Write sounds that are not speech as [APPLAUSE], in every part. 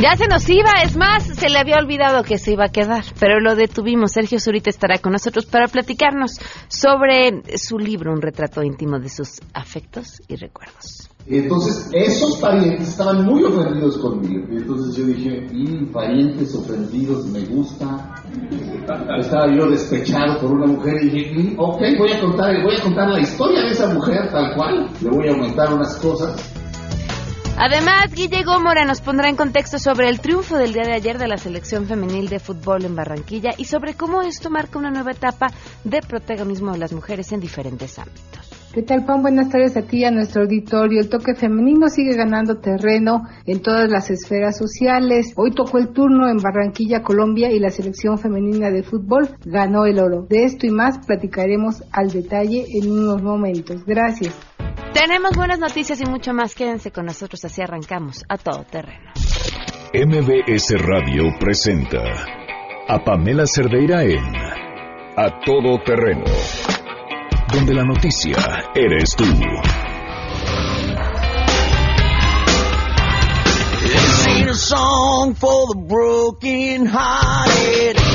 Ya se nos iba, es más, se le había olvidado que se iba a quedar, pero lo detuvimos. Sergio Zurita estará con nosotros para platicarnos sobre su libro, un retrato íntimo de sus afectos y recuerdos. Entonces, esos parientes estaban muy ofendidos conmigo. Y entonces yo dije, y parientes ofendidos, me gusta. Estaba yo despechado por una mujer y dije, mm, ok, voy a contar, voy a contar la historia de esa mujer tal cual. Le voy a aumentar unas cosas. Además, Guille Gómora nos pondrá en contexto sobre el triunfo del día de ayer de la selección femenil de fútbol en Barranquilla y sobre cómo esto marca una nueva etapa de protagonismo de las mujeres en diferentes ámbitos. ¿Qué tal, Pam? Buenas tardes a ti y a nuestro auditorio. El toque femenino sigue ganando terreno en todas las esferas sociales. Hoy tocó el turno en Barranquilla, Colombia, y la selección femenina de fútbol ganó el oro. De esto y más platicaremos al detalle en unos momentos. Gracias. Tenemos buenas noticias y mucho más. Quédense con nosotros, así arrancamos a todo terreno. MBS Radio presenta a Pamela Cerdeira en A Todo Terreno donde la noticia eres tú. This ain't a song for the broken hearted.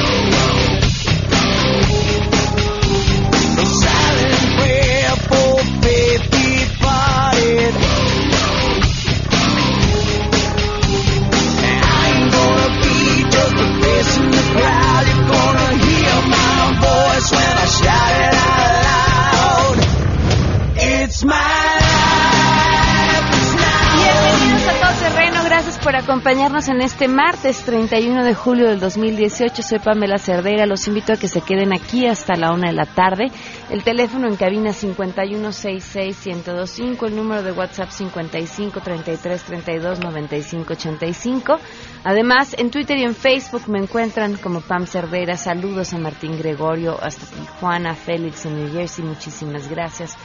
En este martes 31 de julio del 2018. Soy Pamela Cerdeira, los invito a que se queden aquí hasta la una de la tarde. El teléfono en cabina 5166125, el número de WhatsApp 5533329585. Además, en Twitter y en Facebook me encuentran como Pam Cerdeira. Saludos a Martín Gregorio, hasta Tijuana, Félix en New Jersey, muchísimas gracias.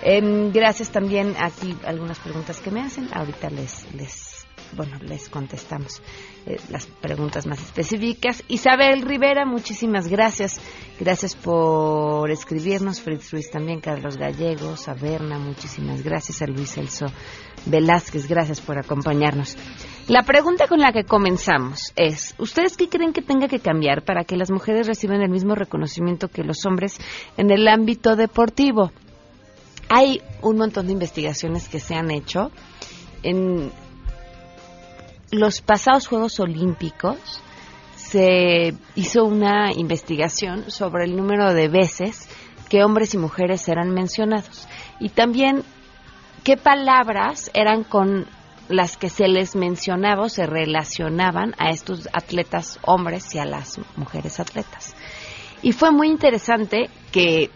Em, gracias también aquí algunas preguntas que me hacen. Ahorita les, les bueno, les contestamos eh, las preguntas más específicas. Isabel Rivera, muchísimas gracias. Gracias por escribirnos. Fritz Ruiz también, Carlos Gallegos, a Berna, muchísimas gracias. A Luis Elso Velázquez, gracias por acompañarnos. La pregunta con la que comenzamos es, ¿ustedes qué creen que tenga que cambiar para que las mujeres reciban el mismo reconocimiento que los hombres en el ámbito deportivo? Hay un montón de investigaciones que se han hecho. En los pasados Juegos Olímpicos se hizo una investigación sobre el número de veces que hombres y mujeres eran mencionados y también qué palabras eran con las que se les mencionaba o se relacionaban a estos atletas hombres y a las mujeres atletas. Y fue muy interesante que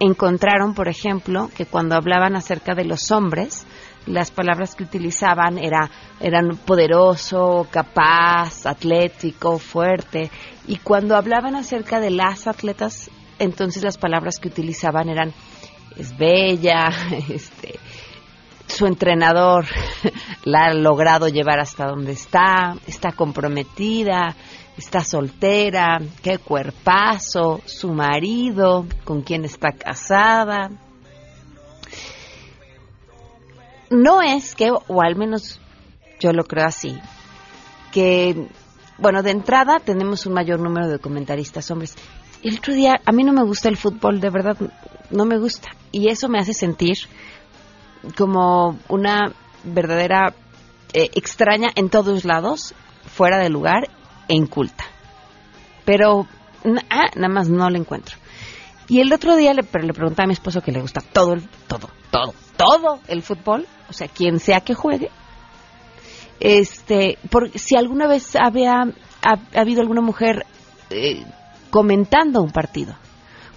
encontraron, por ejemplo, que cuando hablaban acerca de los hombres, las palabras que utilizaban era, eran poderoso, capaz, atlético, fuerte. Y cuando hablaban acerca de las atletas, entonces las palabras que utilizaban eran es bella, [LAUGHS] este, su entrenador [LAUGHS] la ha logrado llevar hasta donde está, está comprometida, está soltera, qué cuerpazo, su marido, con quien está casada. No es que, o al menos yo lo creo así, que, bueno, de entrada tenemos un mayor número de comentaristas hombres. El otro día, a mí no me gusta el fútbol, de verdad, no me gusta. Y eso me hace sentir como una verdadera eh, extraña en todos lados, fuera de lugar e inculta. Pero ah, nada más no le encuentro. Y el otro día le, le pregunté a mi esposo que le gusta todo, el, todo, todo, todo el fútbol, o sea, quien sea que juegue. Este, por, si alguna vez había ha, habido alguna mujer eh, comentando un partido,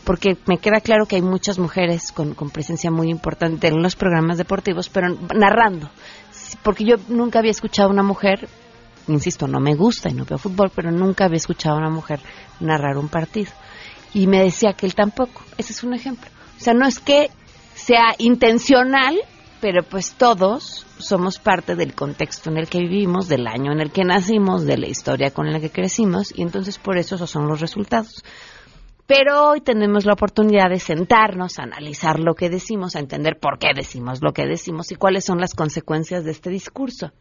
porque me queda claro que hay muchas mujeres con, con presencia muy importante en los programas deportivos, pero narrando, porque yo nunca había escuchado a una mujer insisto, no me gusta y no veo fútbol, pero nunca había escuchado a una mujer narrar un partido. Y me decía que él tampoco. Ese es un ejemplo. O sea, no es que sea intencional, pero pues todos somos parte del contexto en el que vivimos, del año en el que nacimos, de la historia con la que crecimos, y entonces por eso esos son los resultados. Pero hoy tenemos la oportunidad de sentarnos, analizar lo que decimos, a entender por qué decimos lo que decimos y cuáles son las consecuencias de este discurso.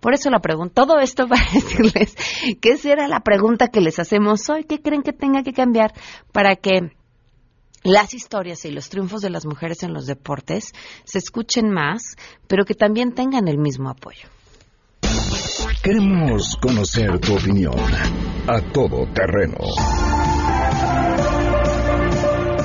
Por eso la pregunta, todo esto [LAUGHS] para decirles que esa era la pregunta que les hacemos hoy. ¿Qué creen que tenga que cambiar para que las historias y los triunfos de las mujeres en los deportes se escuchen más, pero que también tengan el mismo apoyo? Queremos conocer tu opinión a todo terreno.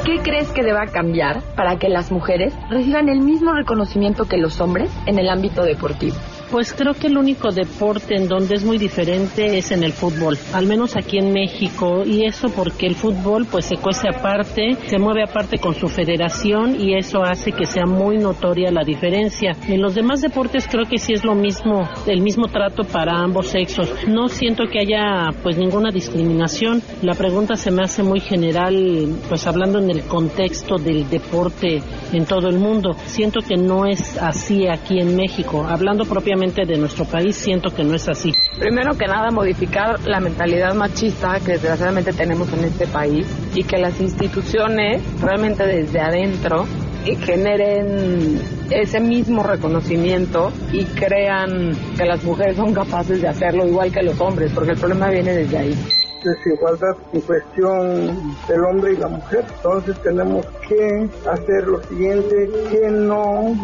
¿Qué crees que deba cambiar para que las mujeres reciban el mismo reconocimiento que los hombres en el ámbito deportivo? Pues creo que el único deporte en donde es muy diferente es en el fútbol, al menos aquí en México, y eso porque el fútbol pues se cuece aparte, se mueve aparte con su federación y eso hace que sea muy notoria la diferencia. En los demás deportes creo que sí es lo mismo, el mismo trato para ambos sexos. No siento que haya pues ninguna discriminación. La pregunta se me hace muy general, pues hablando en el contexto del deporte en todo el mundo. Siento que no es así aquí en México. Hablando propiamente de nuestro país, siento que no es así. Primero que nada, modificar la mentalidad machista que desgraciadamente tenemos en este país y que las instituciones realmente desde adentro generen ese mismo reconocimiento y crean que las mujeres son capaces de hacerlo igual que los hombres, porque el problema viene desde ahí desigualdad en cuestión del hombre y la mujer. Entonces tenemos que hacer lo siguiente, que no,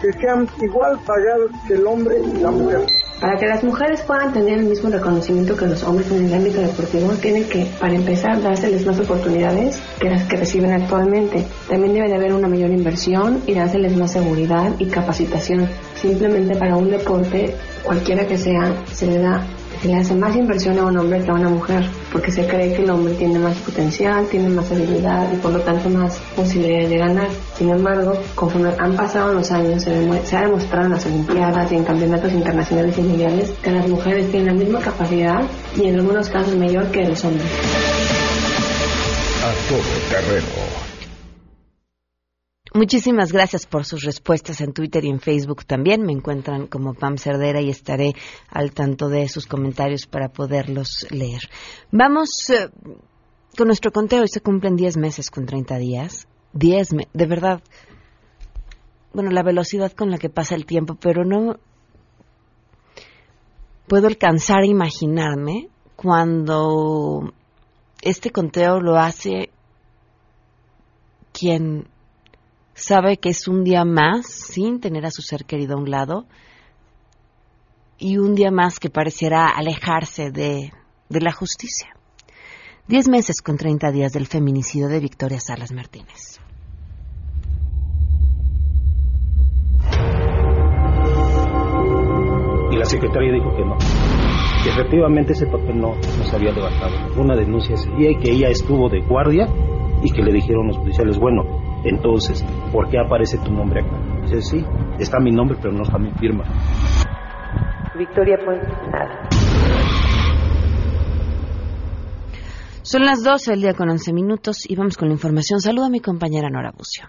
que sean igual pagados que el hombre y la mujer. Para que las mujeres puedan tener el mismo reconocimiento que los hombres en el ámbito deportivo, tiene que, para empezar, dárseles más oportunidades que las que reciben actualmente. También debe de haber una mayor inversión y dárseles más seguridad y capacitación. Simplemente para un deporte, cualquiera que sea, se le da se le hace más inversión a un hombre que a una mujer, porque se cree que el hombre tiene más potencial, tiene más habilidad y por lo tanto más posibilidades de ganar. Sin embargo, conforme han pasado los años, se, ha demostrado en las Olimpiadas y en campeonatos internacionales y mundiales que las mujeres tienen la misma capacidad y en algunos casos mayor que los hombres. A todo terreno. Muchísimas gracias por sus respuestas en Twitter y en Facebook también. Me encuentran como Pam Cerdera y estaré al tanto de sus comentarios para poderlos leer. Vamos eh, con nuestro conteo. Hoy se cumplen 10 meses con 30 días. 10 meses, de verdad. Bueno, la velocidad con la que pasa el tiempo, pero no puedo alcanzar a imaginarme cuando este conteo lo hace quien sabe que es un día más sin tener a su ser querido a un lado y un día más que pareciera alejarse de, de la justicia. Diez meses con treinta días del feminicidio de Victoria Salas Martínez. Y la secretaria dijo que no, que efectivamente ese papel no, no se había levantado. Una denuncia ese y que ella estuvo de guardia y que le dijeron los policiales, bueno, entonces, ¿por qué aparece tu nombre acá? Dice, sí, está mi nombre, pero no está mi firma. Victoria Puente, nada. Son las 12 del día con 11 minutos y vamos con la información. Saludo a mi compañera Nora Bucio.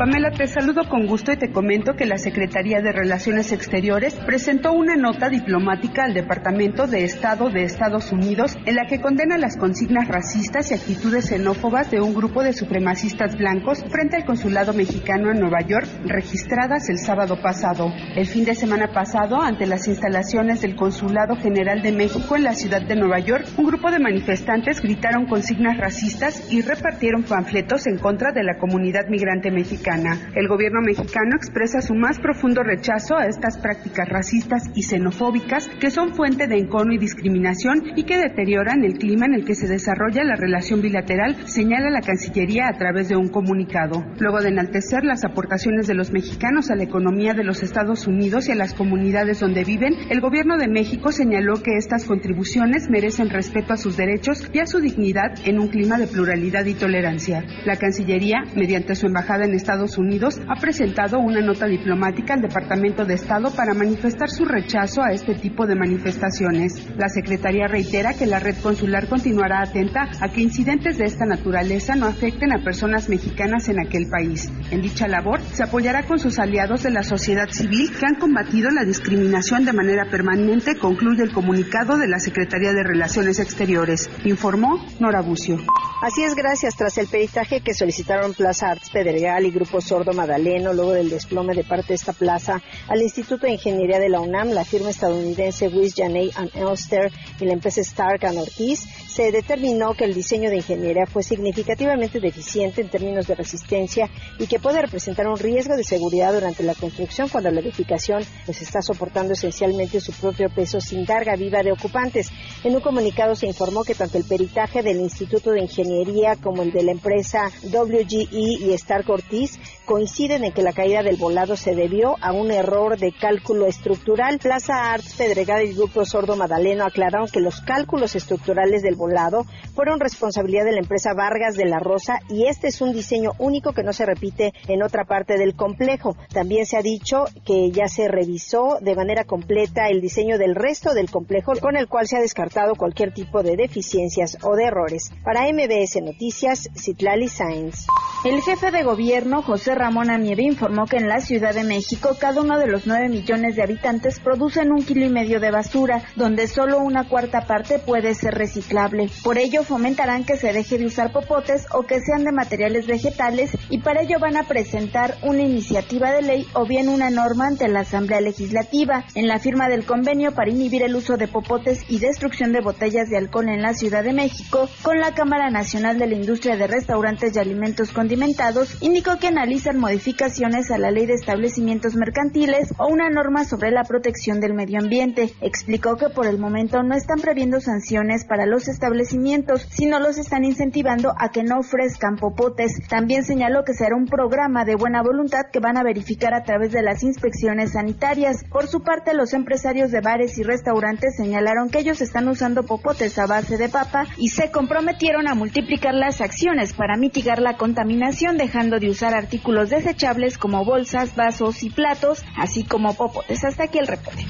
Pamela, te saludo con gusto y te comento que la Secretaría de Relaciones Exteriores presentó una nota diplomática al Departamento de Estado de Estados Unidos en la que condena las consignas racistas y actitudes xenófobas de un grupo de supremacistas blancos frente al consulado mexicano en Nueva York, registradas el sábado pasado. El fin de semana pasado, ante las instalaciones del Consulado General de México en la ciudad de Nueva York, un grupo de manifestantes gritaron consignas racistas y repartieron panfletos en contra de la comunidad migrante mexicana. El gobierno mexicano expresa su más profundo rechazo a estas prácticas racistas y xenofóbicas que son fuente de encono y discriminación y que deterioran el clima en el que se desarrolla la relación bilateral, señala la Cancillería a través de un comunicado. Luego de enaltecer las aportaciones de los mexicanos a la economía de los Estados Unidos y a las comunidades donde viven, el gobierno de México señaló que estas contribuciones merecen respeto a sus derechos y a su dignidad en un clima de pluralidad y tolerancia. La Cancillería, mediante su embajada en Estados Unidos ha presentado una nota diplomática al Departamento de Estado para manifestar su rechazo a este tipo de manifestaciones. La Secretaría reitera que la red consular continuará atenta a que incidentes de esta naturaleza no afecten a personas mexicanas en aquel país. En dicha labor se apoyará con sus aliados de la sociedad civil que han combatido la discriminación de manera permanente, concluye el comunicado de la Secretaría de Relaciones Exteriores. Informó Nora Bucio. Así es, gracias. Tras el peritaje que solicitaron Plaza Arts Pedregal y Grupo Sordo Madaleno, luego del desplome de parte de esta plaza al Instituto de Ingeniería de la UNAM, la firma estadounidense Wiss Janey and Elster y la empresa Stark and Ortiz, se determinó que el diseño de ingeniería fue significativamente deficiente en términos de resistencia y que puede representar un riesgo de seguridad durante la construcción cuando la edificación pues está soportando esencialmente su propio peso sin carga viva de ocupantes. En un comunicado se informó que tanto el peritaje del Instituto de Ingeniería como el de la empresa WGE y Stark Ortiz coinciden en que la caída del volado se debió a un error de cálculo estructural. Plaza Arts Pedregal y Grupo Sordo Madaleno aclararon que los cálculos estructurales del volado fueron responsabilidad de la empresa Vargas de la Rosa y este es un diseño único que no se repite en otra parte del complejo. También se ha dicho que ya se revisó de manera completa el diseño del resto del complejo con el cual se ha descartado cualquier tipo de deficiencias o de errores. Para MBS Noticias, Citlali Sainz. El jefe de gobierno, José Ramón Amieve, informó que en la Ciudad de México cada uno de los nueve millones de habitantes producen un kilo y medio de basura, donde solo una cuarta parte puede ser reciclable. Por ello fomentarán que se deje de usar popotes o que sean de materiales vegetales y para ello van a presentar una iniciativa de ley o bien una norma ante la Asamblea Legislativa. En la firma del convenio para inhibir el uso de popotes y destrucción de botellas de alcohol en la Ciudad de México, con la Cámara Nacional de la Industria de Restaurantes y Alimentos Condimentados, indicó que analizan modificaciones a la ley de establecimientos mercantiles o una norma sobre la protección del medio ambiente. Explicó que por el momento no están previendo sanciones para los establecimientos, sino los están incentivando a que no ofrezcan popotes. También señaló que será un programa de buena voluntad que van a verificar a través de las inspecciones sanitarias. Por su parte, los empresarios de bares y restaurantes señalaron que ellos están usando popotes a base de papa y se comprometieron a multiplicar las acciones para mitigar la contaminación dejando de usar artículos desechables como bolsas, vasos y platos, así como popotes. Hasta aquí el reporte.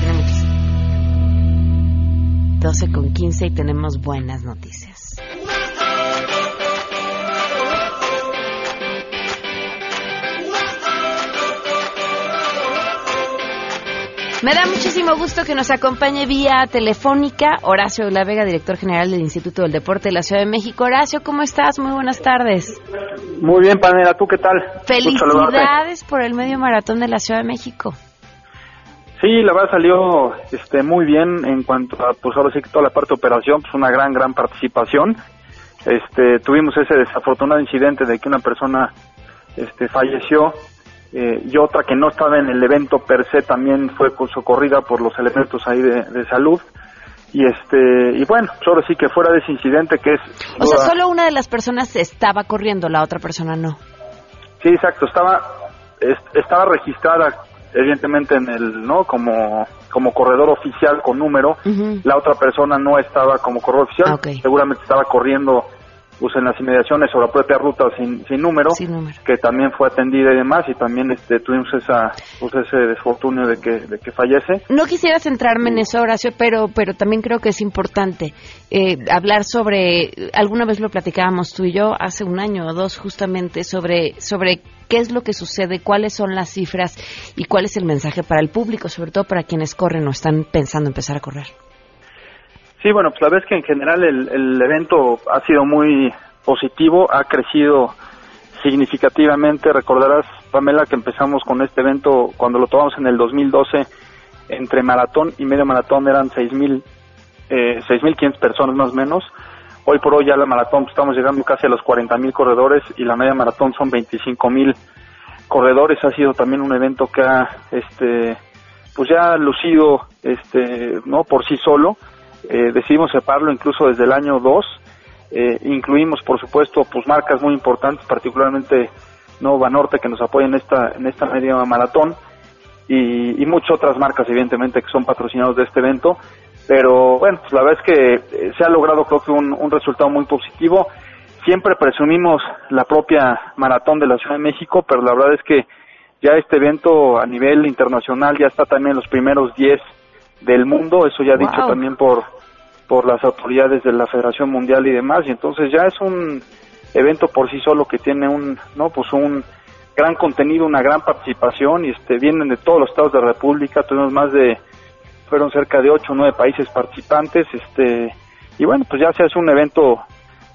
Tenemos 12 con 15 y tenemos buenas noticias. Me da muchísimo gusto que nos acompañe vía telefónica Horacio La Vega, director general del Instituto del Deporte de la Ciudad de México. Horacio, ¿cómo estás? Muy buenas tardes. Muy bien, Panera, ¿tú qué tal? Felicidades por el medio maratón de la Ciudad de México. Sí, la verdad salió este, muy bien en cuanto a, pues ahora sí que toda la parte de operación, pues una gran, gran participación. Este, tuvimos ese desafortunado incidente de que una persona este, falleció eh, y otra que no estaba en el evento per se también fue socorrida por los elementos ahí de, de salud. Y este y bueno, solo sí que fuera de ese incidente que es... O sea, solo una de las personas estaba corriendo, la otra persona no. Sí, exacto, estaba es- estaba registrada evidentemente en el no como como corredor oficial con número. La otra persona no estaba como corredor oficial. Seguramente estaba corriendo pues en las inmediaciones o la propia ruta sin, sin número que también fue atendida y demás y también este tuvimos esa pues ese desfortunio de que de que fallece. No quisiera centrarme en eso, Horacio, pero, pero también creo que es importante eh, hablar sobre, alguna vez lo platicábamos tú y yo hace un año o dos justamente, sobre, sobre qué es lo que sucede, cuáles son las cifras y cuál es el mensaje para el público, sobre todo para quienes corren o están pensando empezar a correr. Sí, bueno, pues la es que en general el, el evento ha sido muy positivo, ha crecido significativamente. Recordarás, Pamela, que empezamos con este evento cuando lo tomamos en el 2012, entre maratón y medio maratón eran 6.000, eh, 6.500 personas más o menos. Hoy por hoy ya la maratón pues, estamos llegando casi a los 40.000 corredores y la media maratón son 25.000 corredores. Ha sido también un evento que ha, este, pues ya lucido, este, no por sí solo. Eh, decidimos separarlo incluso desde el año 2. Eh, incluimos, por supuesto, pues marcas muy importantes, particularmente Nova Norte que nos apoya en esta en esta media maratón y, y muchas otras marcas, evidentemente, que son patrocinados de este evento. Pero bueno, pues la verdad es que eh, se ha logrado, creo que un, un resultado muy positivo. Siempre presumimos la propia maratón de la Ciudad de México, pero la verdad es que ya este evento a nivel internacional ya está también en los primeros 10 del mundo, eso ya dicho Wow. también por, por las autoridades de la Federación Mundial y demás, y entonces ya es un evento por sí solo que tiene un, no, pues un gran contenido, una gran participación, y este, vienen de todos los estados de la República, tuvimos más de fueron cerca de ocho o nueve países participantes, este, y bueno, pues ya se hace un evento,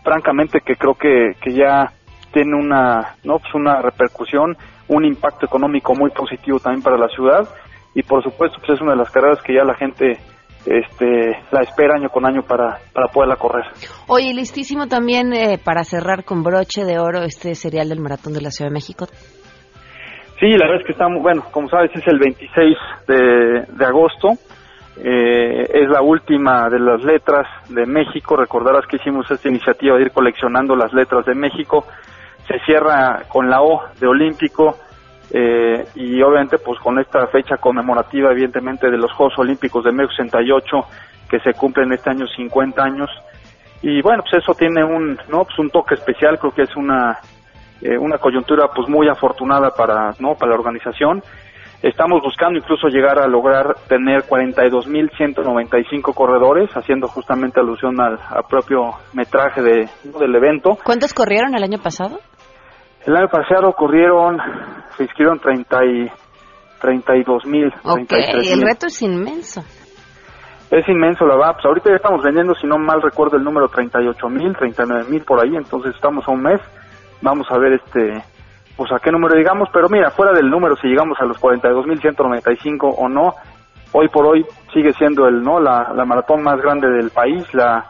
francamente, que creo que, que ya tiene una, no, pues una repercusión, un impacto económico muy positivo también para la ciudad, y por supuesto, pues es una de las carreras que ya la gente, este, la espera año con año para, para poderla correr. Oye, listísimo también eh, para cerrar con broche de oro este serial del Maratón de la Ciudad de México. Sí, la verdad es que estamos, bueno, como sabes, es el 26 de, de agosto. Eh, es la última de las letras de México. Recordarás que hicimos esta iniciativa de ir coleccionando las letras de México. Se cierra con la O de Olímpico eh, y obviamente pues con esta fecha conmemorativa evidentemente de los Juegos Olímpicos de México 68 que se cumplen este año 50 años. Y bueno, pues eso tiene un, no, pues un toque especial, creo que es una eh, una coyuntura pues muy afortunada para no para la organización. Estamos buscando incluso llegar a lograr tener 42.195 corredores haciendo justamente alusión al, al propio metraje de, del evento. ¿Cuántos corrieron el año pasado? El año pasado corrieron se inscribieron 30 y 32 mil Ok, el reto es inmenso. es inmenso la verdad pues ahorita ya estamos vendiendo si no mal recuerdo el número 38 mil 39 mil por ahí. Entonces estamos a un mes. Vamos a ver este pues a qué número llegamos, pero mira, fuera del número si llegamos a los 42.195 o no, hoy por hoy sigue siendo el no la, la maratón más grande del país, la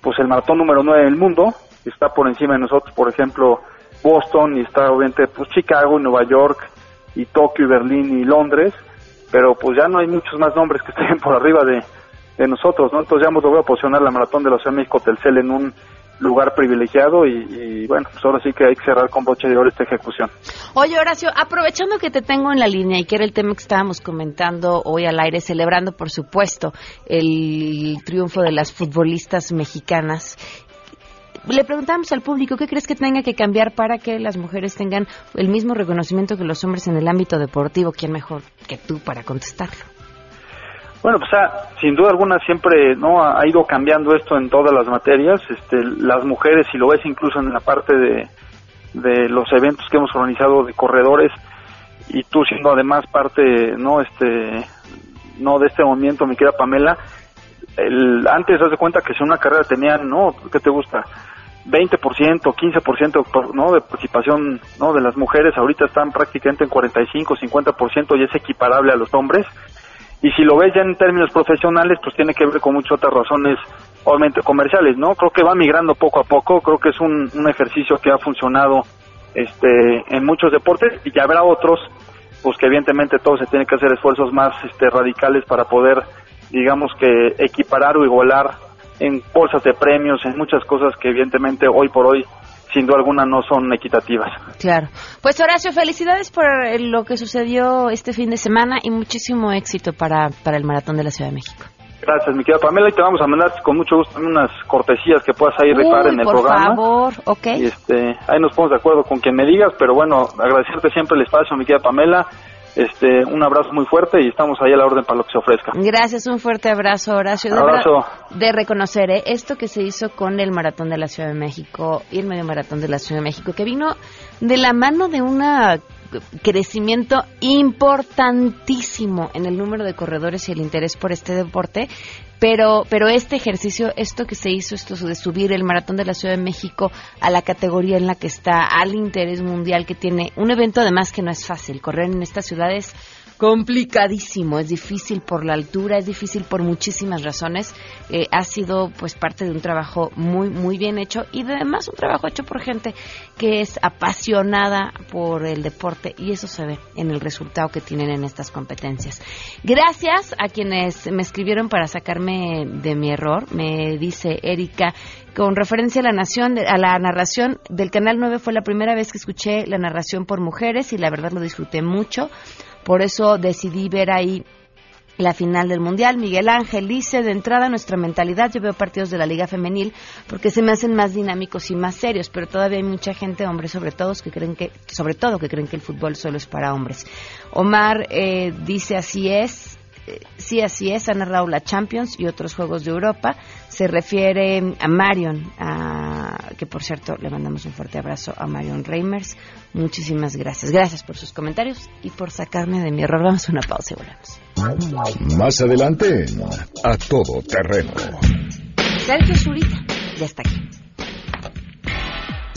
pues el maratón número 9 del mundo, está por encima de nosotros, por ejemplo, Boston y está obviamente pues Chicago y Nueva York y Tokio y Berlín y Londres, pero pues ya no hay muchos más nombres que estén por arriba de, de nosotros, ¿no? Entonces ya hemos logrado posicionar la maratón de la Ciudad México Telcel en un lugar privilegiado y, y, bueno, pues ahora sí que hay que cerrar con broche de oro esta ejecución. Oye, Horacio, aprovechando que te tengo en la línea y que era el tema que estábamos comentando hoy al aire, celebrando, por supuesto, el triunfo de las futbolistas mexicanas. Le preguntamos al público qué crees que tenga que cambiar para que las mujeres tengan el mismo reconocimiento que los hombres en el ámbito deportivo. ¿Quién mejor que tú para contestarlo? Bueno, pues ah, sin duda alguna siempre no ha ido cambiando esto en todas las materias. Este, las mujeres, si lo ves incluso en la parte de, de los eventos que hemos organizado de corredores y tú siendo además parte, no, este, no de este movimiento, mi querida Pamela. El, antes haz de cuenta que si una carrera tenía, no, ¿qué te gusta? 20%, 15% por- ¿no? de participación ¿no? de las mujeres, ahorita están prácticamente en 45, 50% y es equiparable a los hombres. Y si lo ves ya en términos profesionales, pues tiene que ver con muchas otras razones, obviamente comerciales, ¿no? Creo que va migrando poco a poco, creo que es un, un ejercicio que ha funcionado este, en muchos deportes y ya habrá otros, pues que evidentemente todos se tienen que hacer esfuerzos más este, radicales para poder, digamos que equiparar o igualar en bolsas de premios, en muchas cosas que evidentemente hoy por hoy, sin duda alguna, no son equitativas. Claro. Pues Horacio, felicidades por eh, lo que sucedió este fin de semana y muchísimo éxito para, para el Maratón de la Ciudad de México. Gracias, mi querida Pamela, y te vamos a mandar con mucho gusto unas cortesías que puedas ahí Uy, en el por programa. favor, ok. Y este, ahí nos ponemos de acuerdo con quien me digas, pero bueno, agradecerte siempre el espacio, mi querida Pamela. Este, un abrazo muy fuerte y estamos ahí a la orden para lo que se ofrezca. Gracias, un fuerte abrazo, Horacio. De Abrazo. de reconocer ¿eh? esto que se hizo con el Maratón de la Ciudad de México y el Medio Maratón de la Ciudad de México, que vino de la mano de un crecimiento importantísimo en el número de corredores y el interés por este deporte. Pero, pero este ejercicio, esto que se hizo, esto de subir el Maratón de la Ciudad de México a la categoría en la que está, al interés mundial que tiene, un evento además que no es fácil, correr en estas ciudades complicadísimo, es difícil por la altura, es difícil por muchísimas razones. Eh, ha sido pues parte de un trabajo muy muy bien hecho y además un trabajo hecho por gente que es apasionada por el deporte y eso se ve en el resultado que tienen en estas competencias. Gracias a quienes me escribieron para sacarme de mi error. Me dice Erika con referencia a la nación a la narración del canal 9 fue la primera vez que escuché la narración por mujeres y la verdad lo disfruté mucho. Por eso decidí ver ahí la final del Mundial. Miguel Ángel dice, de entrada nuestra mentalidad, yo veo partidos de la Liga Femenil porque se me hacen más dinámicos y más serios, pero todavía hay mucha gente, hombres sobre todo, que creen que, sobre todo que creen que el fútbol solo es para hombres. Omar eh, dice, así es, sí, así es, ha narrado la Champions y otros juegos de Europa. Se refiere a Marion, a- que por cierto le mandamos un fuerte abrazo a Marion Reimers. Muchísimas gracias. Gracias por sus comentarios y por sacarme de mi error. Vamos a una pausa y volvemos. Más adelante A Todo Terreno. Sergio Zurita ya está aquí.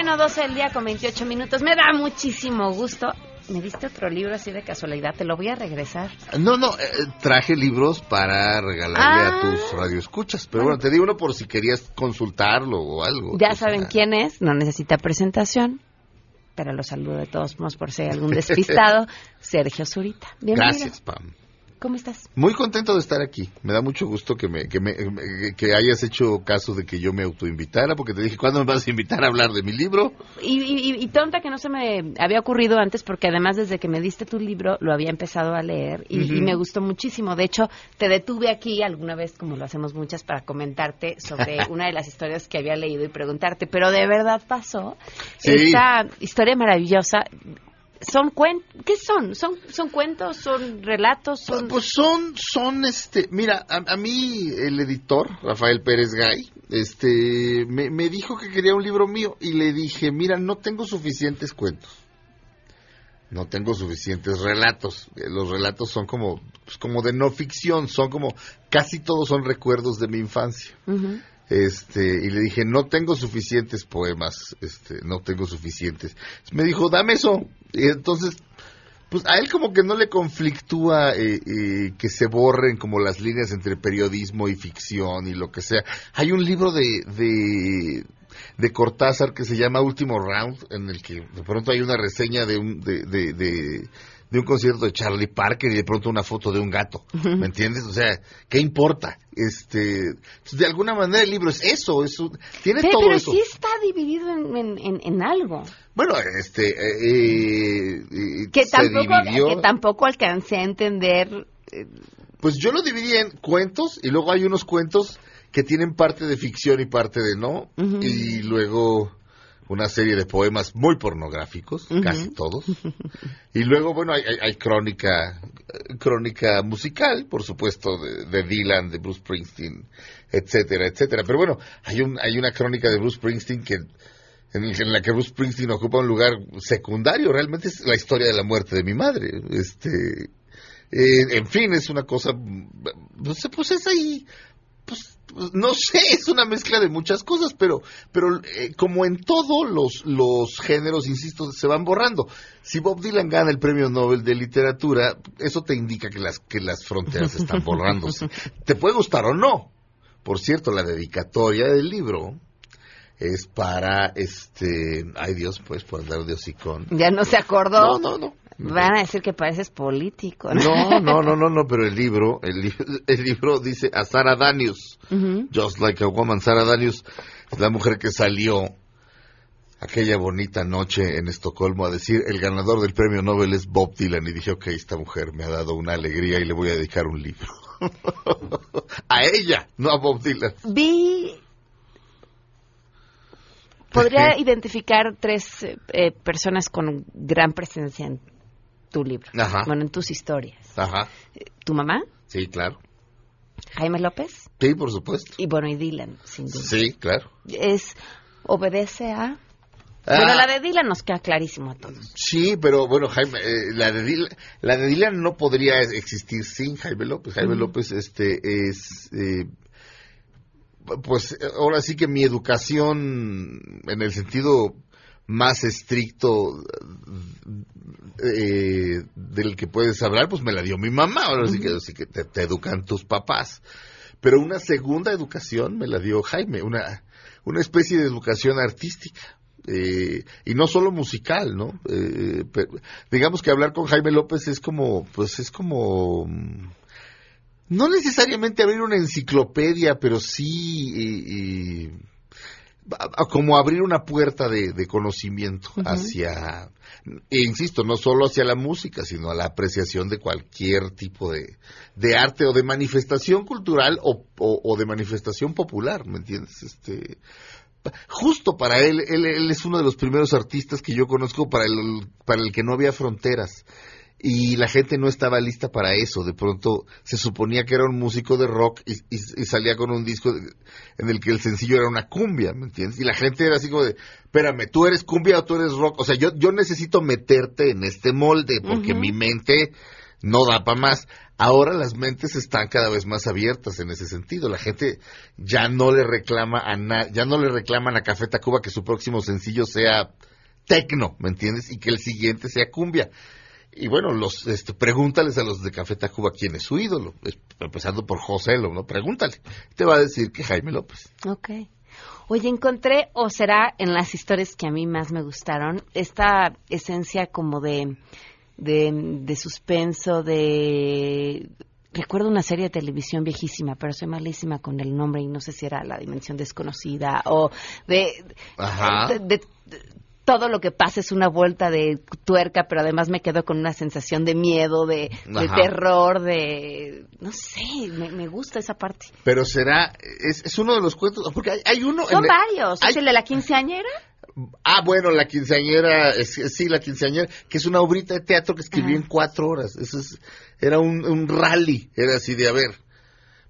Terreno, 12 del día con 28 minutos. Me da muchísimo gusto. Me diste otro libro así de casualidad, te lo voy a regresar. No, no, eh, traje libros para regalarle Ah. a tus radioescuchas. Pero bueno, te di uno por si querías consultarlo o algo. Ya saben quién es, no necesita presentación, pero lo saludo de todos modos por si hay algún [LAUGHS] despistado. Sergio Zurita. Bienvenido. Gracias, Pam. ¿Cómo estás? Muy contento de estar aquí. Me da mucho gusto que me, que me que hayas hecho caso de que yo me autoinvitara, porque te dije, ¿cuándo me vas a invitar a hablar de mi libro? Y, y- y tonta que no se me había ocurrido antes, porque además desde que me diste tu libro lo había empezado a leer y, y me gustó muchísimo. De hecho, te detuve aquí alguna vez, como lo hacemos muchas, para comentarte sobre [LAUGHS] una de las historias que había leído y preguntarte, pero de verdad pasó. Sí. Esta historia maravillosa. ¿Son cuen ¿Qué son? ¿Son, son cuentos? ¿Son relatos? Son... Pues son, son este, mira, a, a mí el editor, Rafael Pérez Gay, este, me, me dijo que quería un libro mío y le dije, mira, no tengo suficientes cuentos. No tengo suficientes relatos. Eh, Los relatos son como, pues, como de no ficción, son como, casi todos son recuerdos de mi infancia. Ujú. Este, y le dije, no tengo suficientes poemas, este, no tengo suficientes. Me dijo, dame eso. Y entonces, pues a él como que no le conflictúa eh, eh, que se borren como las líneas entre periodismo y ficción y lo que sea. Hay un libro de, de, de Cortázar que se llama Último Round, en el que de pronto hay una reseña de un, de, de, de, de un concierto de Charlie Parker y de pronto una foto de un gato. ¿Me entiendes? O sea, ¿qué importa? Este, pues, de alguna manera el libro es eso, es un- tiene Pero, todo pero eso. sí está dividido en, en- en- en algo. Bueno, este, eh, eh, Que se tampoco, dividió. que tampoco alcancé a entender. eh, Pues yo lo dividí en cuentos y luego hay unos cuentos que tienen parte de ficción y parte de no. Y luego una serie de poemas muy pornográficos, casi todos. [LAUGHS] Y luego, bueno, hay, hay- hay crónica, crónica musical, por supuesto, de, de Dylan, de Bruce Springsteen, etcétera, etcétera. Pero bueno, hay, un, hay una crónica de Bruce Springsteen que en la que Bruce Springsteen ocupa un lugar secundario. Realmente es la historia de la muerte de mi madre. Este, eh, en fin, es una cosa, pues, pues es ahí, pues no sé, es una mezcla de muchas cosas, pero, pero eh, como en todos los, los géneros, insisto, se van borrando. Si Bob Dylan gana el premio Nobel de literatura, eso te indica que las, que las fronteras están borrándose. [LAUGHS] Te puede gustar o no. Por cierto, la dedicatoria del libro es para este, ay Dios, pues por andar de hocicón. Ya no se acordó. No, no, no. Van a decir que pareces político. No, no, no, no, no, pero el libro, el, li- [LAUGHS] el libro dice a Sara Danius, Ujú. Just Like a Woman. Sara Danius es la mujer que salió aquella bonita noche en Estocolmo a decir el ganador del premio Nobel es Bob Dylan y dije, ok, esta mujer me ha dado una alegría y le voy a dedicar un libro. [LAUGHS] a ella, no a Bob Dylan. Vi. Podría identificar tres eh, eh, personas con gran presencia en tu libro. Ajá. Bueno, en tus historias. Ajá, Tu mamá, sí, claro. Jaime López, Sí, por supuesto. y bueno, y Dylan, sin duda. Sí, claro. Es. Obedece a. Ah. Bueno, la de Dylan nos queda clarísimo a todos. Sí, pero bueno, Jaime, eh, la, de Dylan, la de Dylan no podría existir sin Jaime López. Jaime. López este, es, eh, pues ahora sí que mi educación en el sentido más estricto eh, del que puedes hablar, pues me la dio mi mamá. Ahora sí que, te, te educan tus papás. pero una segunda educación me la dio Jaime, una, una especie de educación artística. Eh, y no solo musical, ¿no? Eh, pe- digamos que hablar con Jaime López es como, pues es como, mm, no necesariamente abrir una enciclopedia, pero sí a- a- como abrir una puerta de, de conocimiento hacia, e insisto, no solo hacia la música, sino a la apreciación de cualquier tipo de, de arte o de manifestación cultural o, o- o de manifestación popular, ¿me entiendes? Este, justo para él, él, él es uno de los primeros artistas que yo conozco para el, para el que no había fronteras. Y la gente no estaba lista para eso. De pronto se suponía que era un músico de rock y, y- y salía con un disco de- en el que el sencillo era una cumbia, ¿me entiendes? Y la gente era así como de, espérame, ¿tú eres cumbia o tú eres rock? O sea, yo, yo necesito meterte en este molde porque mi mente no da para más. Ahora las mentes están cada vez más abiertas en ese sentido. La gente ya no le reclama a na- ya no le reclaman a Café Tacuba que su próximo sencillo sea tecno, ¿me entiendes? Y que el siguiente sea cumbia. Y bueno, los este, pregúntales a los de Café Tacuba quién es su ídolo, Es- empezando por José Lo, ¿no? Pregúntale. Te va a decir que Jaime López. Ok. Oye, encontré, o será en las historias que a mí más me gustaron, esta esencia como de, de, de suspenso, de... Recuerdo una serie de televisión viejísima, pero soy malísima con el nombre y no sé si era La Dimensión Desconocida o de, Ajá. de- todo lo que pasa es una vuelta de tuerca, pero además me quedo con una sensación de miedo, de, terror, de... No sé, me, me gusta esa parte. Pero será, es, es uno de los cuentos, porque hay, hay uno... Son varios. hay- ¿Es el de la quinceañera? Ah, bueno, la quinceañera, es- es- sí, la quinceañera, que es una obrita de teatro que escribí en cuatro horas. Eso es, era un, un rally, era así de, a ver,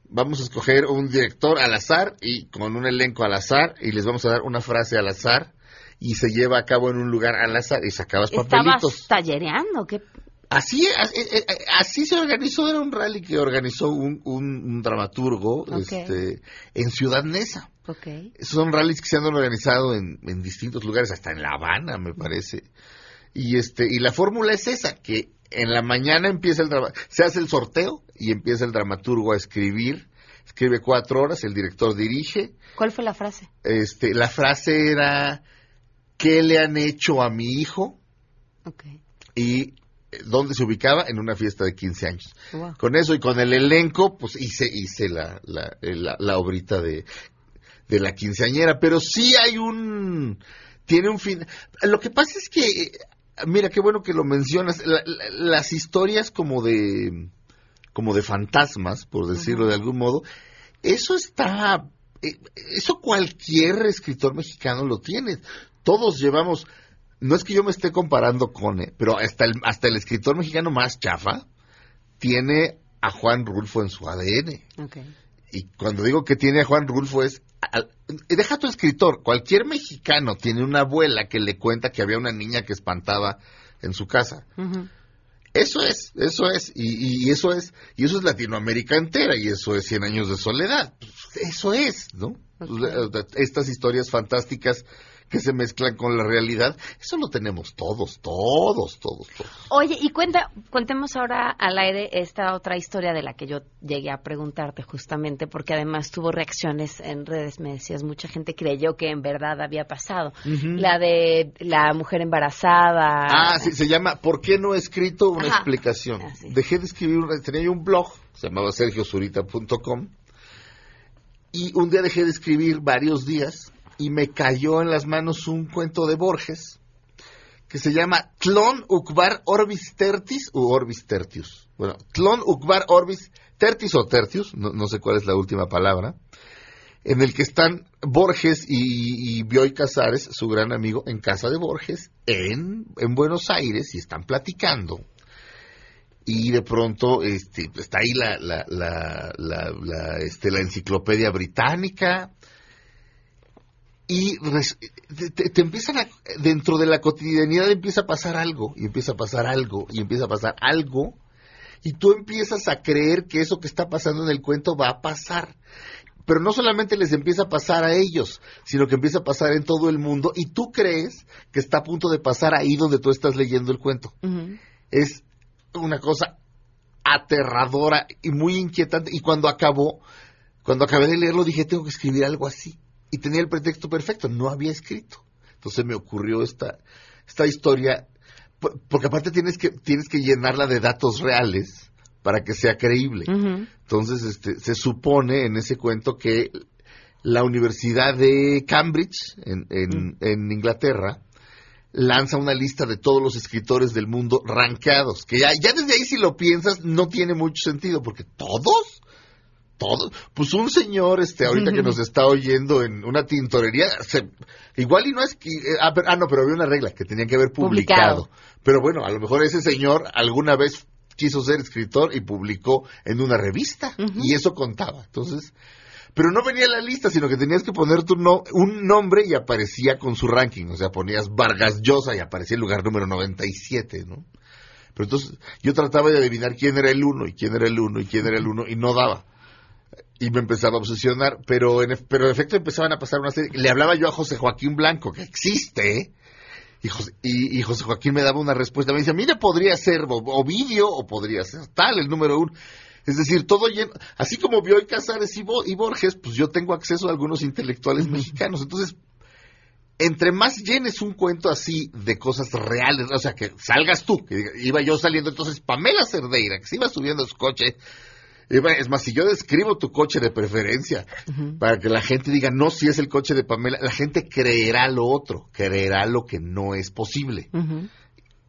vamos a escoger un director al azar y con un elenco al azar y les vamos a dar una frase al azar y se lleva a cabo en un lugar al azar y sacabas papelitos. Estabas tallereando, ¿qué? Así, así, eh, eh, así se organizó, era un rally que organizó un, un- un dramaturgo este, en Ciudad Neza. Ok. Esos son rallies que se han organizado en, en distintos lugares, hasta en La Habana, me parece. Y este y la fórmula es esa, que en la mañana empieza el drama- se hace el sorteo y empieza el dramaturgo a escribir, escribe cuatro horas, el director dirige. ¿Cuál fue la frase? Este, la frase era ¿qué le han hecho a mi hijo? Ok. Y dónde se ubicaba en una fiesta de 15 años. Wow. Con eso y con el elenco, pues hice, hice la, la, eh, la, la obrita de, de la quinceañera. Pero sí hay un. Tiene un fin. Lo que pasa es que. Mira, qué bueno que lo mencionas. la- la- las historias como de. como de fantasmas, por decirlo de algún modo. Eso está. eh, Eso cualquier escritor mexicano lo tiene. Todos llevamos. No es que yo me esté comparando con, eh, pero hasta el, hasta el escritor mexicano más chafa tiene a Juan Rulfo en su ADN. Ok. Y cuando digo que tiene a Juan Rulfo es... al- deja tu escritor, cualquier mexicano tiene una abuela que le cuenta que había una niña que espantaba en su casa. Eso es, eso es, y, y eso es, y eso es Latinoamérica entera, y eso es Cien años de soledad. Pues, Eso es, ¿no? Estas historias fantásticas que se mezclan con la realidad, eso lo tenemos todos, todos, todos, todos. Oye, y cuenta, contemos ahora al aire esta otra historia de la que yo llegué a preguntarte justamente, porque además tuvo reacciones en redes, me decías, mucha gente creyó que en verdad había pasado. La de la mujer embarazada. Ah, sí, se llama ¿Por qué no he escrito una Ajá. explicación? Dejé de escribir, una- tenía yo un blog, se llamaba sergiozurita.com, y un día dejé de escribir varios días y me cayó en las manos un cuento de Borges que se llama Tlon Ukbar Orbis Tertis u Orbis Tertius. Bueno, Tlon Ukbar Orbis Tertis o Tertius, no, no sé cuál es la última palabra, en el que están Borges y, y Bioy Casares, su gran amigo, en casa de Borges, en, en Buenos Aires, y están platicando. Y de pronto este, está ahí la, la, la, la, este, la enciclopedia británica, y res- te, te- te empiezan a, dentro de la cotidianidad empieza a pasar algo, y empieza a pasar algo, y empieza a pasar algo, y tú empiezas a creer que eso que está pasando en el cuento va a pasar. Pero no solamente les empieza a pasar a ellos, sino que empieza a pasar en todo el mundo, y tú crees que está a punto de pasar ahí donde tú estás leyendo el cuento. Es una cosa aterradora y muy inquietante, y cuando acabó, Cuando acabé de leerlo dije, tengo que escribir algo así. Y tenía el pretexto perfecto, no había escrito. Entonces me ocurrió esta, esta historia, por- porque aparte tienes que, tienes que llenarla de datos reales para que sea creíble. Entonces, este, se supone en ese cuento que la Universidad de Cambridge, en, en- en Inglaterra, lanza una lista de todos los escritores del mundo rankeados, que ya, ya desde ahí si lo piensas no tiene mucho sentido, porque todos, todos, pues un señor, este, ahorita que [LAUGHS] nos está oyendo en una tintorería, se- igual y no es que, eh, ah, pero- ah, no, pero había una regla que tenía que haber publicado. Publicado. Pero bueno, a lo mejor ese señor alguna vez quiso ser escritor y publicó en una revista, y eso contaba. Entonces, pero no venía en la lista, sino que tenías que poner tu no- un nombre y aparecía con su ranking. O sea, ponías Vargas Llosa y aparecía el lugar número 97, ¿no? Pero entonces yo trataba de adivinar quién era el uno y quién era el uno y quién era el uno y no daba. Y me empezaba a obsesionar, pero en, pero en efecto empezaban a pasar una serie. Le hablaba yo a José Joaquín Blanco, que existe. Y José, y, José Joaquín me daba una respuesta. Me decía, mire, podría ser Ovidio o podría ser tal, el número uno. Es decir, todo lleno. Así como Bioy Casares y, Bo- y Borges, pues yo tengo acceso a algunos intelectuales mexicanos. Entonces, entre más llenes un cuento así de cosas reales, o sea, que salgas tú, que iba yo saliendo, entonces Pamela Cerdeira, que se iba subiendo a su coche, es más, si yo describo tu coche de preferencia, para que la gente diga, no, si es el coche de Pamela, la gente creerá lo otro, creerá lo que no es posible.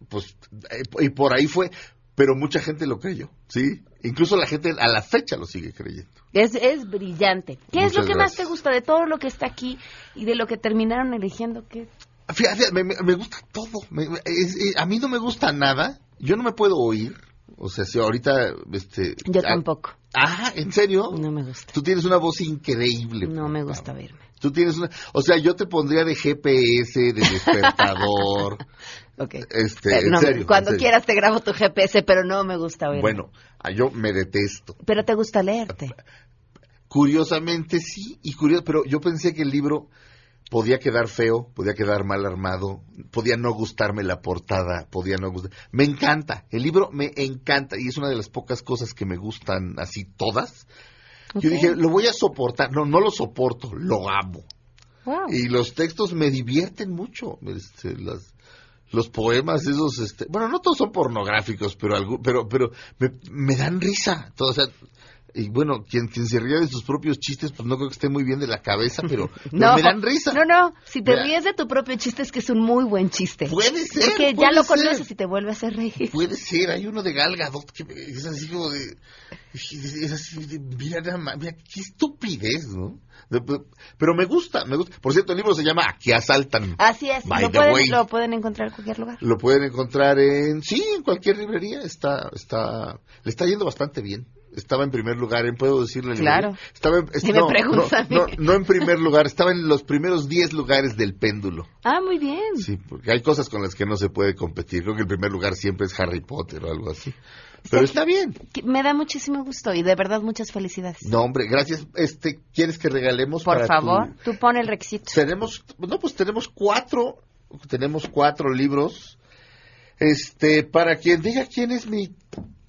Pues, eh, y por ahí fue, pero mucha gente lo creyó, ¿sí? Incluso la gente a la fecha lo sigue creyendo. Es, es brillante. ¿Qué es lo que más te gusta de todo lo que está aquí y de lo que terminaron eligiendo? ¿Qué? Fíjate, me, me- gusta todo. Me- me- es- es- a mí no me gusta nada. Yo no me puedo oír. O sea, si ahorita, este... Yo ah, tampoco. Ah, ¿en serio? No me gusta. Tú tienes una voz increíble. No me gusta verme. Tú tienes una... O sea, yo te pondría de GPS, de despertador. [LAUGHS] Ok. Este, Eh, en serio. cuando en serio. quieras te grabo tu GPS, pero no me gusta verme. Bueno, ah, yo me detesto. Pero te gusta leerte. Curiosamente sí, y curioso, pero yo pensé que el libro podía quedar feo, podía quedar mal armado, podía no gustarme la portada, podía no gustar. Me encanta, el libro me encanta y es una de las pocas cosas que me gustan así todas. Yo dije, lo voy a soportar, no, no lo soporto, lo amo. Wow. Y los textos me divierten mucho, este, las- los poemas esos, este, bueno, no todos son pornográficos, pero algo, pero, pero me, me dan risa, todo, o sea, y bueno, quien, quien se ríe de sus propios chistes, pues no creo que esté muy bien de la cabeza, pero, [LAUGHS] pero No, me dan risa. No, no, si te Mira. ríes de tu propio chiste es que es un muy buen chiste. Puede ser, Porque ya puede lo ser. conoces y te vuelve a hacer reír. Puede ser, hay uno de Gal Gadot que es así como de, es así de, mira, mira, qué estupidez, ¿no? Pero me gusta, me gusta. Por cierto, el libro se llama Aquí asaltan. Así es, By lo pueden, way. lo pueden encontrar en cualquier lugar. Lo pueden encontrar en, sí, en cualquier librería. Está, está, le está yendo bastante bien. Estaba en primer lugar, en, puedo decirle. Claro. Estaba en, [LAUGHS] Si me no, no en primer lugar, estaba en los primeros 10 lugares del péndulo. Ah, muy bien. Sí, porque hay cosas con las que no se puede competir. Creo que el primer lugar siempre es Harry Potter o algo así. Pero está bien. Me da muchísimo gusto y de verdad muchas felicidades. No, hombre, gracias. Este, ¿quieres que regalemos Por para tu- favor, tú pon el requisito. tenemos no pues tenemos cuatro tenemos cuatro libros este para quien diga quién es mi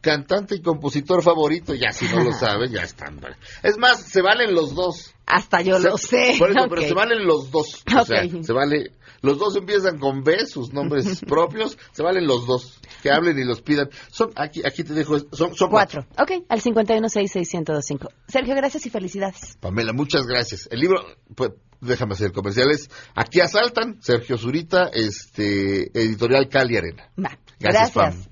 cantante y compositor favorito ya si no lo [LAUGHS] sabe ya están es más se valen los dos Hasta yo Se- lo sé. [LAUGHS] por eso, pero se valen los dos o sea, Ok. se vale los dos empiezan con B sus nombres [LAUGHS] propios se valen los dos que hablen y los pidan son aquí aquí te dejo son son cuatro, Cuatro. Ok, al 5166125. Sergio, gracias y felicidades. Pamela, muchas gracias. El libro, pues, déjame hacer comerciales. Aquí asaltan, Sergio Zurita, este, editorial Cali Arena. Gracias, Gracias. Pam.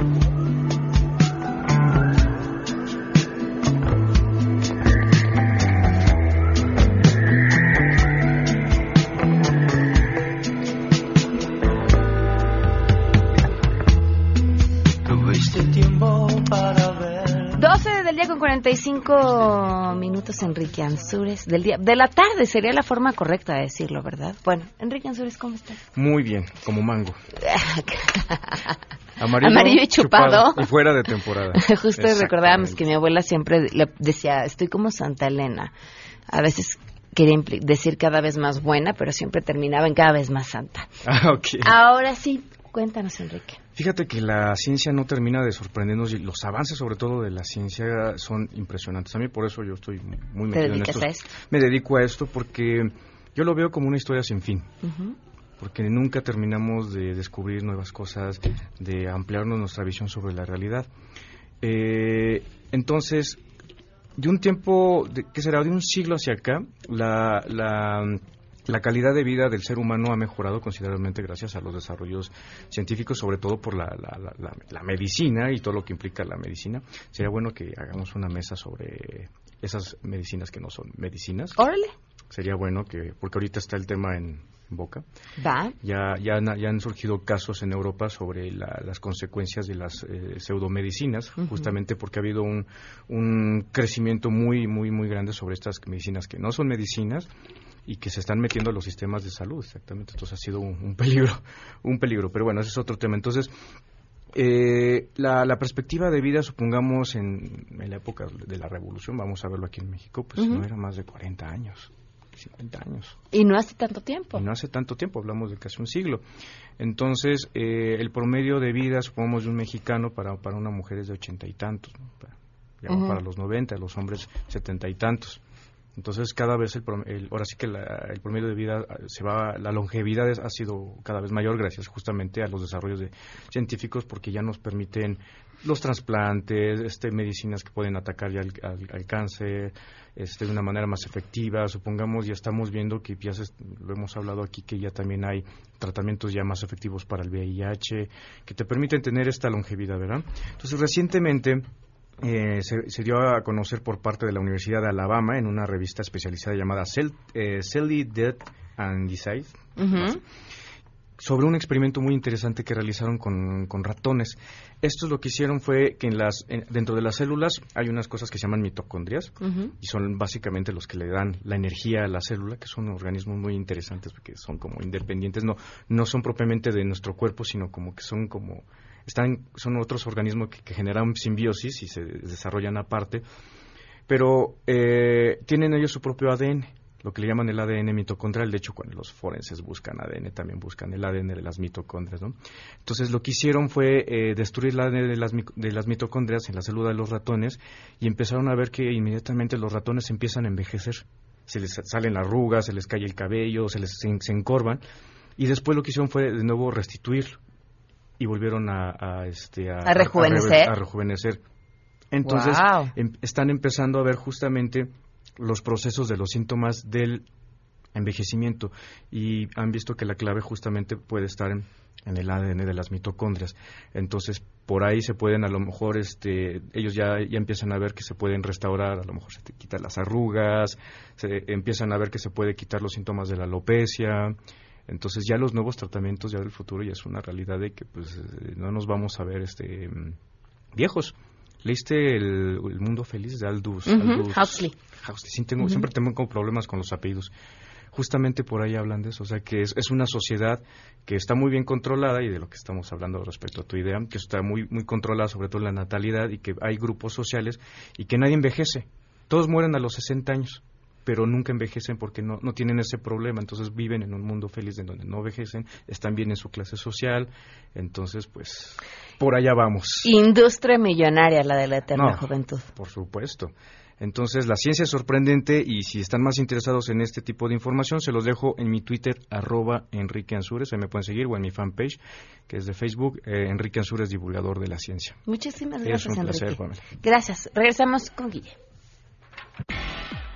45 minutos, Enrique Ansures, del día, de la tarde sería la forma correcta de decirlo, ¿verdad? Bueno, Enrique Ansures, ¿cómo estás? Muy bien, como mango. [LAUGHS] Amarillo y chupado. Y fuera de temporada. [LAUGHS] Justo recordábamos que mi abuela siempre le decía, estoy como Santa Elena. A veces quería decir cada vez más buena, pero siempre terminaba en cada vez más santa. Ah. Ahora sí, cuéntanos, Enrique. Fíjate que la ciencia no termina de sorprendernos y los avances sobre todo de la ciencia son impresionantes. A mí por eso yo estoy muy ¿Te metido en dedicas esto. a esto? Me dedico a esto porque yo lo veo como una historia sin fin. Porque nunca terminamos de descubrir nuevas cosas, de ampliarnos nuestra visión sobre la realidad. Eh, entonces, de un tiempo, de, ¿qué será? De un siglo hacia acá, la, la, la calidad de vida del ser humano ha mejorado considerablemente gracias a los desarrollos científicos, sobre todo por la, la, la- la- la medicina y todo lo que implica la medicina. Sería bueno que hagamos una mesa sobre esas medicinas que no son medicinas. Órale. Sería bueno que, porque ahorita está el tema en boca. Va. Ya, ya, han- ya han surgido casos en Europa sobre la- las consecuencias de las eh, pseudomedicinas, Ujú. justamente porque ha habido un, un crecimiento muy, muy, muy grande sobre estas medicinas que no son medicinas y que se están metiendo a los sistemas de salud, exactamente. Entonces ha sido un, un peligro, [LAUGHS] un peligro. Pero bueno, ese es otro tema. Entonces, eh, la, la perspectiva de vida, supongamos, en, en la época de la revolución, vamos a verlo aquí en México, pues no era más de 40 años, 50 años. Y no hace tanto tiempo. Y no hace tanto tiempo, hablamos de casi un siglo. Entonces, eh, el promedio de vida, supongamos, de un mexicano para, para una mujer es de ochenta y tantos, para los noventa, los hombres setenta y tantos. Entonces, cada vez, el, el- ahora sí que la- el promedio de vida eh, se va, la longevidad ha sido cada vez mayor gracias justamente a los desarrollos de científicos porque ya nos permiten los trasplantes, este, medicinas que pueden atacar ya al cáncer este, de una manera más efectiva. Supongamos, ya estamos viendo que ya se- lo hemos hablado aquí, que ya también hay tratamientos ya más efectivos para el VIH, que te permiten tener esta longevidad, ¿verdad? Entonces, recientemente eh, se, se dio a conocer por parte de la Universidad de Alabama en una revista especializada llamada Cell, eh, Celly Death and Disease, sobre un experimento muy interesante que realizaron con, con ratones. Estos lo que hicieron fue que en las, en- dentro de las células hay unas cosas que se llaman mitocondrias y son básicamente los que le dan la energía a la célula, que son organismos muy interesantes porque son como independientes, no, no son propiamente de nuestro cuerpo, sino como que son como están son otros organismos que, generan simbiosis y se desarrollan aparte, pero eh, tienen ellos su propio ADN, lo que le llaman el ADN mitocondrial. De hecho, cuando los forenses buscan ADN, también buscan el ADN de las mitocondrias. ¿no? Entonces, lo que hicieron fue eh, destruir el ADN de las, de las mitocondrias en la célula de los ratones y empezaron a ver que inmediatamente los ratones empiezan a envejecer. Se les salen arrugas, se les cae el cabello, se les se, se encorvan. Y después lo que hicieron fue de nuevo restituirlo y volvieron a, a, este, a, A rejuvenecer. a rejuvenecer. Entonces, em- están empezando a ver justamente los procesos de los síntomas del envejecimiento y han visto que la clave justamente puede estar en, en el ADN de las mitocondrias. Entonces, por ahí se pueden a lo mejor, este, ellos ya, ya empiezan a ver que se pueden restaurar, a lo mejor se te quitan las arrugas, se empiezan a ver que se puede quitar los síntomas de la alopecia. Entonces ya los nuevos tratamientos ya del futuro ya es una realidad de que pues eh, no nos vamos a ver este mm, viejos. ¿Leíste el, el Mundo Feliz de Aldous? Ujú, Aldous Huxley. Huxley. Sí, tengo, Ujú. siempre tengo como problemas con los apellidos. Justamente por ahí hablan de eso, o sea que es, es una sociedad que está muy bien controlada y de lo que estamos hablando respecto a tu idea, que está muy muy controlada sobre todo la natalidad y que hay grupos sociales y que nadie envejece. Todos mueren a los 60 años, pero nunca envejecen porque no, no tienen ese problema, entonces viven en un mundo feliz en donde no envejecen, están bien en su clase social, entonces pues por allá vamos. Industria millonaria, la de la eterna No, juventud. Por supuesto. Entonces, la ciencia es sorprendente y si están más interesados en este tipo de información, se los dejo en mi Twitter, arroba Enrique Ansures, ahí me pueden seguir, o en mi fanpage, que es de Facebook, eh, Enrique Ansures, divulgador de la ciencia. Muchísimas Es gracias, un placer, Enrique. Pamela. Gracias. Regresamos con Guille.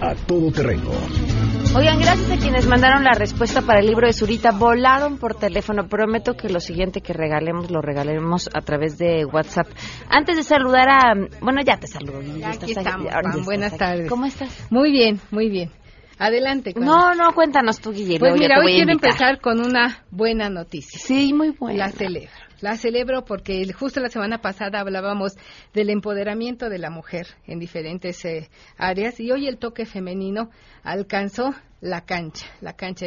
a todo terreno. Oigan, gracias a quienes mandaron la respuesta para el libro de Zurita. Volaron por teléfono. Prometo que lo siguiente que regalemos lo regalaremos a través de WhatsApp. Antes de saludar a. Bueno, ya te saludo. Ya aquí ahí. estamos, Ahora estás buenas aquí. tardes. ¿Cómo estás? Muy bien, muy bien. Adelante. con- No, no, cuéntanos tú, Guille. Pues mira, hoy quiero invitar. empezar con una buena noticia. Sí, muy buena. La celebro. La celebro porque justo la semana pasada hablábamos del empoderamiento de la mujer en diferentes eh, áreas y hoy el toque femenino alcanzó la cancha, la cancha,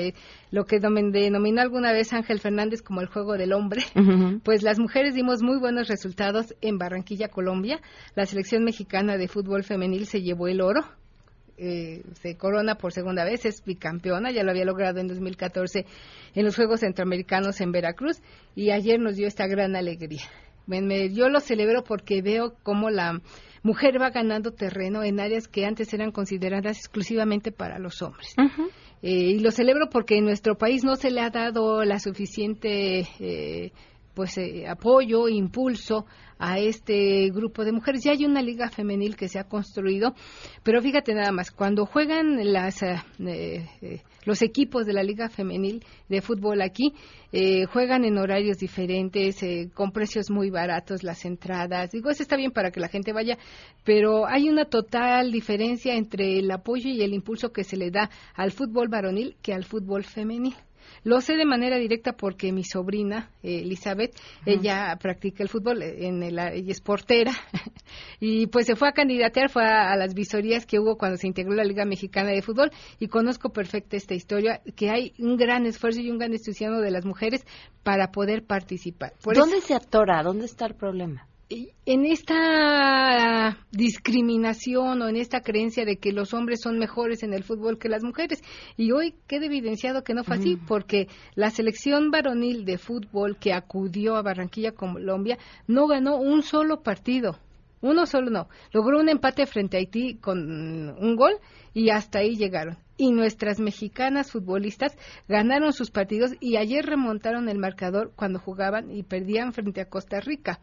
lo que denominó alguna vez Ángel Fernández como el juego del hombre. Pues las mujeres dimos muy buenos resultados en Barranquilla, Colombia. La selección mexicana de fútbol femenil se llevó el oro. Eh, se corona por segunda vez, es bicampeona, ya lo había logrado en 2014 en los Juegos Centroamericanos en Veracruz y ayer nos dio esta gran alegría. Me- me- yo lo celebro porque veo cómo la mujer va ganando terreno en áreas que antes eran consideradas exclusivamente para los hombres. Eh, y lo celebro porque en nuestro país no se le ha dado la suficiente eh, pues eh, apoyo, impulso a este grupo de mujeres. Ya hay una liga femenil que se ha construido, pero fíjate nada más, cuando juegan las eh, eh, los equipos de la liga femenil de fútbol aquí, eh, juegan en horarios diferentes, eh, con precios muy baratos las entradas. Digo, eso está bien para que la gente vaya, pero hay una total diferencia entre el apoyo y el impulso que se le da al fútbol varonil que al fútbol femenil. Lo sé de manera directa porque mi sobrina, eh, Elizabeth, ella practica el fútbol, en el, ella es portera, [LAUGHS] y pues se fue a candidatear, fue a, a las visorías que hubo cuando se integró la Liga Mexicana de Fútbol, y conozco perfecta esta historia, que hay un gran esfuerzo y un gran entusiasmo de las mujeres para poder participar. Por ¿Dónde eso- se atora? ¿Dónde está el problema? En esta discriminación o en esta creencia de que los hombres son mejores en el fútbol que las mujeres. Y hoy queda evidenciado que no fue así, porque la selección varonil de fútbol que acudió a Barranquilla, Colombia, no ganó un solo partido. Uno solo no. Logró un empate frente a Haití con un gol y hasta ahí llegaron. Y nuestras mexicanas futbolistas ganaron sus partidos y ayer remontaron el marcador cuando jugaban y perdían frente a Costa Rica.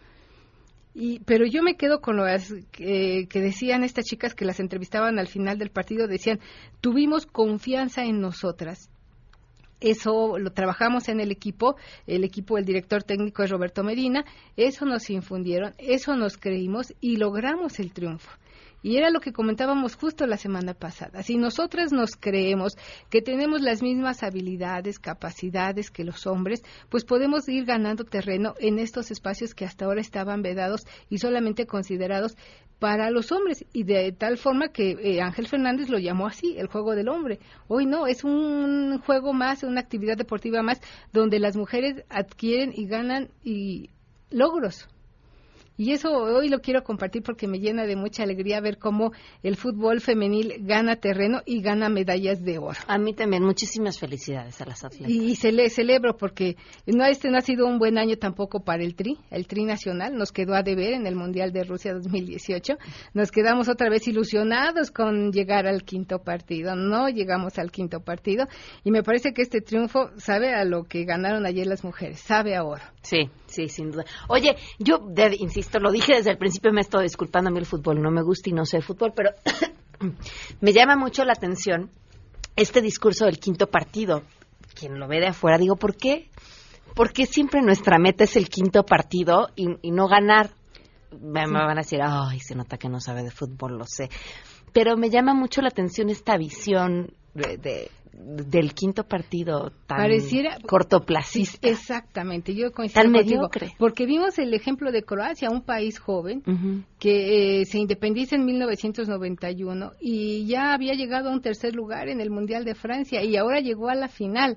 Y, pero yo me quedo con lo que, que decían estas chicas que las entrevistaban al final del partido, decían, tuvimos confianza en nosotras. Eso lo trabajamos en el equipo, el equipo, el director técnico es Roberto Medina, eso nos infundieron, eso nos creímos y logramos el triunfo. Y era lo que comentábamos justo la semana pasada. Si nosotras nos creemos que tenemos las mismas habilidades, capacidades que los hombres, pues podemos ir ganando terreno en estos espacios que hasta ahora estaban vedados y solamente considerados para los hombres. Y de tal forma que eh, Ángel Fernández lo llamó así, el juego del hombre. Hoy no, es un juego más, una actividad deportiva más, donde las mujeres adquieren y ganan y logros. Y eso hoy lo quiero compartir porque me llena de mucha alegría ver cómo el fútbol femenil gana terreno y gana medallas de oro. A mí también, muchísimas felicidades a las atletas. Y, y se le celebro porque no este no ha sido un buen año tampoco para el Tri, el Tri nacional nos quedó a deber en el Mundial de Rusia 2018. Nos quedamos otra vez ilusionados con llegar al quinto partido. No llegamos al quinto partido y me parece que este triunfo sabe a lo que ganaron ayer las mujeres, sabe a oro. Sí, sí, sin duda. Oye, yo de- insisto, lo dije desde el principio, me estoy disculpando a mí el fútbol, no me gusta y no sé fútbol, pero [COUGHS] me llama mucho la atención este discurso del quinto partido. Quien lo ve de afuera, digo, ¿por qué? ¿Por qué siempre nuestra meta es el quinto partido y, y no ganar? Me, me van a decir, ay, se nota que no sabe de fútbol, lo sé. Pero me llama mucho la atención esta visión de, de- del quinto partido tan Pareciera- cortoplacista. Exactamente, yo coincido Tan contigo, mediocre. porque vimos el ejemplo de Croacia, un país joven que eh, se independiza en 1991 y ya había llegado a un tercer lugar en el Mundial de Francia y ahora llegó a la final.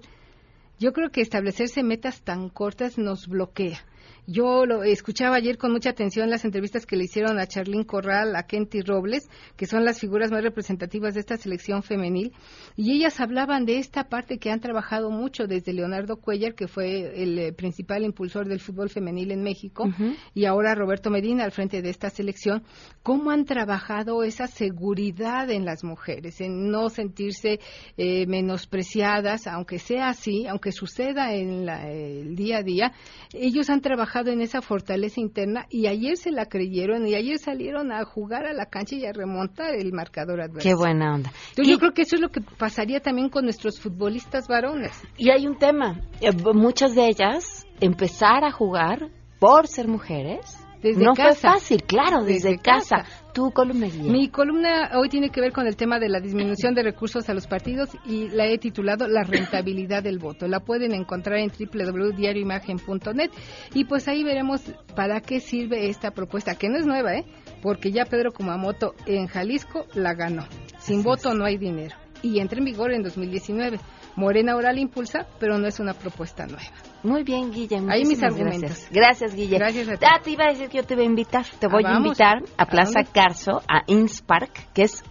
Yo creo que establecerse metas tan cortas nos bloquea. Yo lo escuchaba ayer con mucha atención las entrevistas que le hicieron a Charlín Corral, a Kenty Robles, que son las figuras más representativas de esta selección femenil, y ellas hablaban de esta parte que han trabajado mucho desde Leonardo Cuellar, que fue el eh, principal impulsor del fútbol femenil en México, y ahora Roberto Medina al frente de esta selección, cómo han trabajado esa seguridad en las mujeres, en no sentirse eh, menospreciadas, aunque sea así, aunque suceda en la- el día a día, ellos han trabajado trabajado en esa fortaleza interna y ayer se la creyeron y ayer salieron a jugar a la cancha y a remontar el marcador adverso. Qué buena onda. Entonces, yo creo que eso es lo que pasaría también con nuestros futbolistas varones. Y hay un tema. Eh, Muchas de ellas empezar a jugar por ser mujeres. Desde no fue casa. fácil, claro, desde, Desde casa. casa. Tu columna. Mi columna hoy tiene que ver con el tema de la disminución de recursos a los partidos y la he titulado La rentabilidad del voto. La pueden encontrar en www.diarioimagen.net y pues ahí veremos para qué sirve esta propuesta, que no es nueva, ¿eh? Porque ya Pedro Kumamoto en Jalisco la ganó. Sin voto no hay dinero. Y entra en vigor en 2019. Morena ahora la impulsa, pero no es una propuesta nueva. Muy bien, Guille. Ahí mis argumentos. Gracias. Gracias, Guille. Gracias a ti. Ah, te iba a decir que yo te voy a invitar. Te voy Ah, a vamos. invitar a ¿A Plaza dónde? Carso, a Innspark, que es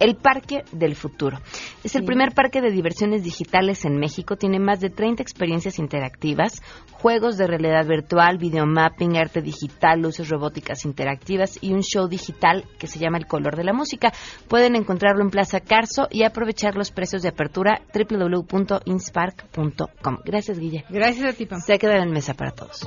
el parque del futuro. Es el Sí. primer parque de diversiones digitales en México. Tiene más de 30 experiencias interactivas, juegos de realidad virtual, videomapping, arte digital, luces robóticas interactivas y un show digital que se llama El Color de la Música. Pueden encontrarlo en Plaza Carso y aprovechar los precios de apertura www.inspark.com. Gracias, Guille. Gracias a ti, Pam. Se queda en mesa para todos.